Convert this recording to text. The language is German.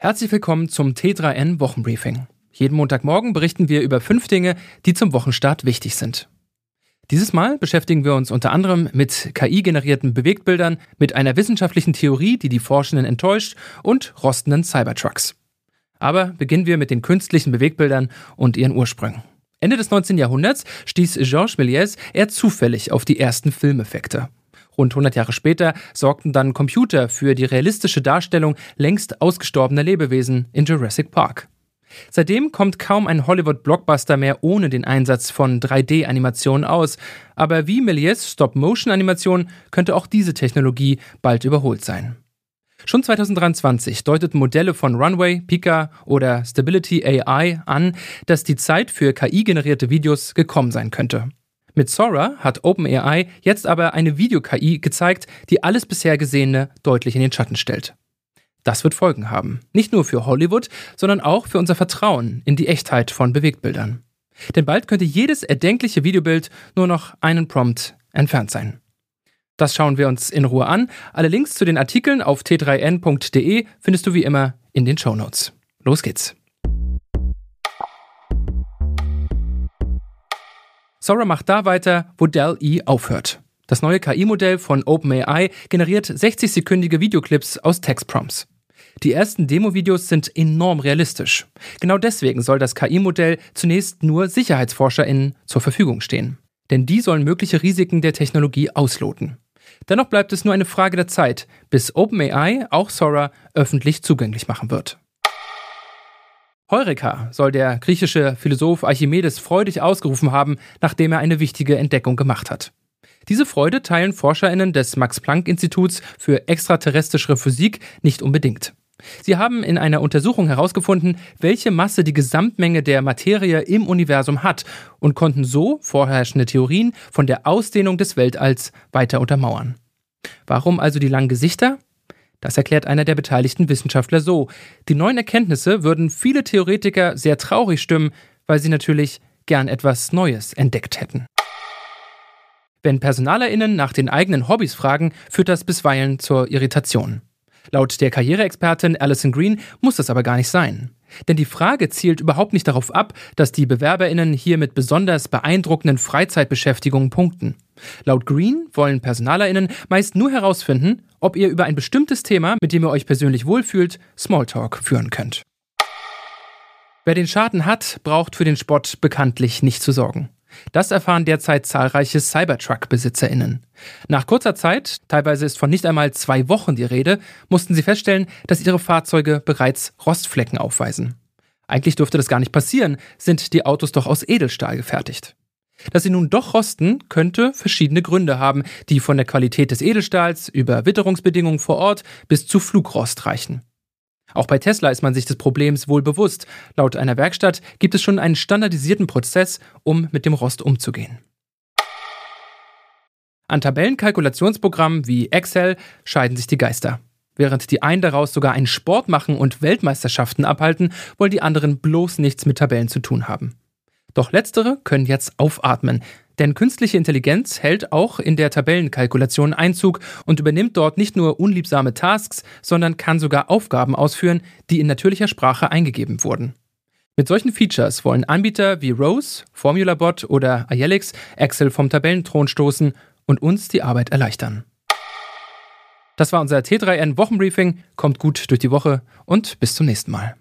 Herzlich willkommen zum T3N Wochenbriefing. Jeden Montagmorgen berichten wir über fünf Dinge, die zum Wochenstart wichtig sind. Dieses Mal beschäftigen wir uns unter anderem mit KI-generierten Bewegtbildern, mit einer wissenschaftlichen Theorie, die die Forschenden enttäuscht und rostenden Cybertrucks. Aber beginnen wir mit den künstlichen Bewegtbildern und ihren Ursprüngen. Ende des 19. Jahrhunderts stieß Georges Méliès eher zufällig auf die ersten Filmeffekte. Rund 100 Jahre später sorgten dann Computer für die realistische Darstellung längst ausgestorbener Lebewesen in Jurassic Park. Seitdem kommt kaum ein Hollywood-Blockbuster mehr ohne den Einsatz von 3D-Animationen aus, aber wie Méliès Stop-Motion-Animation könnte auch diese Technologie bald überholt sein. Schon 2023 deuteten Modelle von Runway, Pika oder Stability AI an, dass die Zeit für KI-generierte Videos gekommen sein könnte. Mit Sora hat OpenAI jetzt aber eine Video-KI gezeigt, die alles bisher Gesehene deutlich in den Schatten stellt. Das wird Folgen haben. Nicht nur für Hollywood, sondern auch für unser Vertrauen in die Echtheit von Bewegtbildern. Denn bald könnte jedes erdenkliche Videobild nur noch einen Prompt entfernt sein. Das schauen wir uns in Ruhe an. Alle Links zu den Artikeln auf t3n.de findest du wie immer in den Show Notes. Los geht's. Sora macht da weiter, wo Dell-E aufhört. Das neue KI-Modell von OpenAI generiert 60-sekündige Videoclips aus Textprompts. Die ersten Demo-Videos sind enorm realistisch. Genau deswegen soll das KI-Modell zunächst nur SicherheitsforscherInnen zur Verfügung stehen. Denn die sollen mögliche Risiken der Technologie ausloten. Dennoch bleibt es nur eine Frage der Zeit, bis OpenAI auch Sora öffentlich zugänglich machen wird. Heureka soll der griechische Philosoph Archimedes freudig ausgerufen haben, nachdem er eine wichtige Entdeckung gemacht hat. Diese Freude teilen Forscherinnen des Max-Planck-Instituts für extraterrestrische Physik nicht unbedingt. Sie haben in einer Untersuchung herausgefunden, welche Masse die Gesamtmenge der Materie im Universum hat und konnten so vorherrschende Theorien von der Ausdehnung des Weltalls weiter untermauern. Warum also die langen Gesichter? Das erklärt einer der beteiligten Wissenschaftler so. Die neuen Erkenntnisse würden viele Theoretiker sehr traurig stimmen, weil sie natürlich gern etwas Neues entdeckt hätten. Wenn PersonalerInnen nach den eigenen Hobbys fragen, führt das bisweilen zur Irritation. Laut der Karriereexpertin Alison Green muss das aber gar nicht sein. Denn die Frage zielt überhaupt nicht darauf ab, dass die BewerberInnen hier mit besonders beeindruckenden Freizeitbeschäftigungen punkten. Laut Green wollen PersonalerInnen meist nur herausfinden, ob ihr über ein bestimmtes Thema, mit dem ihr euch persönlich wohlfühlt, Smalltalk führen könnt. Wer den Schaden hat, braucht für den Spott bekanntlich nicht zu sorgen. Das erfahren derzeit zahlreiche Cybertruck-BesitzerInnen. Nach kurzer Zeit, teilweise ist von nicht einmal zwei Wochen die Rede, mussten sie feststellen, dass ihre Fahrzeuge bereits Rostflecken aufweisen. Eigentlich dürfte das gar nicht passieren, sind die Autos doch aus Edelstahl gefertigt. Dass sie nun doch rosten, könnte verschiedene Gründe haben, die von der Qualität des Edelstahls über Witterungsbedingungen vor Ort bis zu Flugrost reichen. Auch bei Tesla ist man sich des Problems wohl bewusst. Laut einer Werkstatt gibt es schon einen standardisierten Prozess, um mit dem Rost umzugehen. An Tabellenkalkulationsprogrammen wie Excel scheiden sich die Geister. Während die einen daraus sogar einen Sport machen und Weltmeisterschaften abhalten, wollen die anderen bloß nichts mit Tabellen zu tun haben. Doch letztere können jetzt aufatmen, denn künstliche Intelligenz hält auch in der Tabellenkalkulation Einzug und übernimmt dort nicht nur unliebsame Tasks, sondern kann sogar Aufgaben ausführen, die in natürlicher Sprache eingegeben wurden. Mit solchen Features wollen Anbieter wie Rose, FormulaBot oder Ayelix Excel vom Tabellenthron stoßen und uns die Arbeit erleichtern. Das war unser T3N Wochenbriefing. Kommt gut durch die Woche und bis zum nächsten Mal.